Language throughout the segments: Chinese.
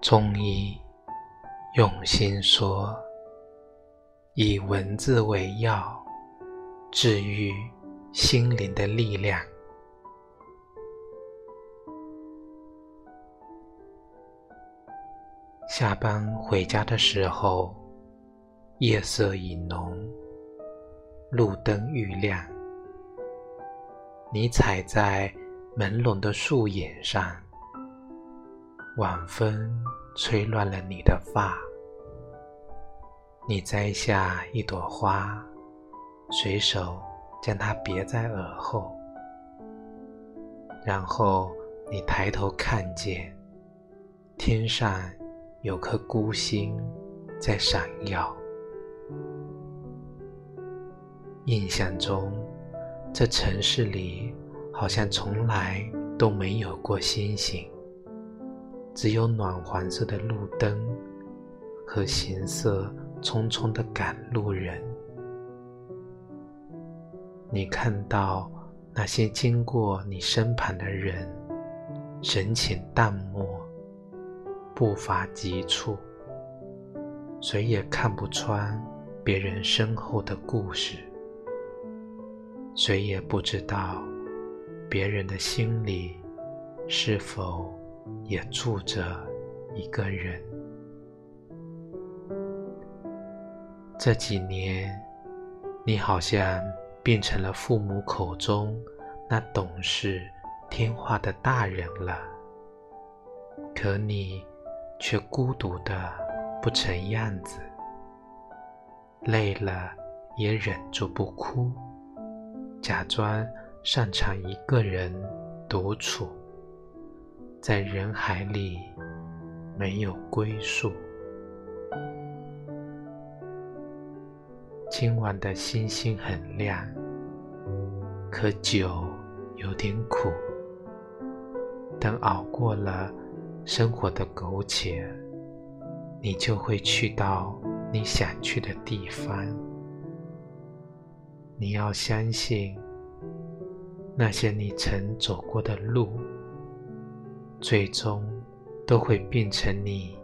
中医用心说，以文字为药，治愈心灵的力量。下班回家的时候，夜色已浓，路灯愈亮。你踩在朦胧的树影上，晚风吹乱了你的发。你摘下一朵花，随手将它别在耳后，然后你抬头看见天上。有颗孤星在闪耀。印象中，这城市里好像从来都没有过星星，只有暖黄色的路灯和行色匆匆的赶路人。你看到那些经过你身旁的人，神情淡漠。步伐急促，谁也看不穿别人身后的故事，谁也不知道别人的心里是否也住着一个人。这几年，你好像变成了父母口中那懂事听话的大人了，可你。却孤独的不成样子，累了也忍住不哭，假装擅长一个人独处，在人海里没有归宿。今晚的星星很亮，可酒有点苦，等熬过了。生活的苟且，你就会去到你想去的地方。你要相信，那些你曾走过的路，最终都会变成你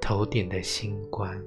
头顶的星光。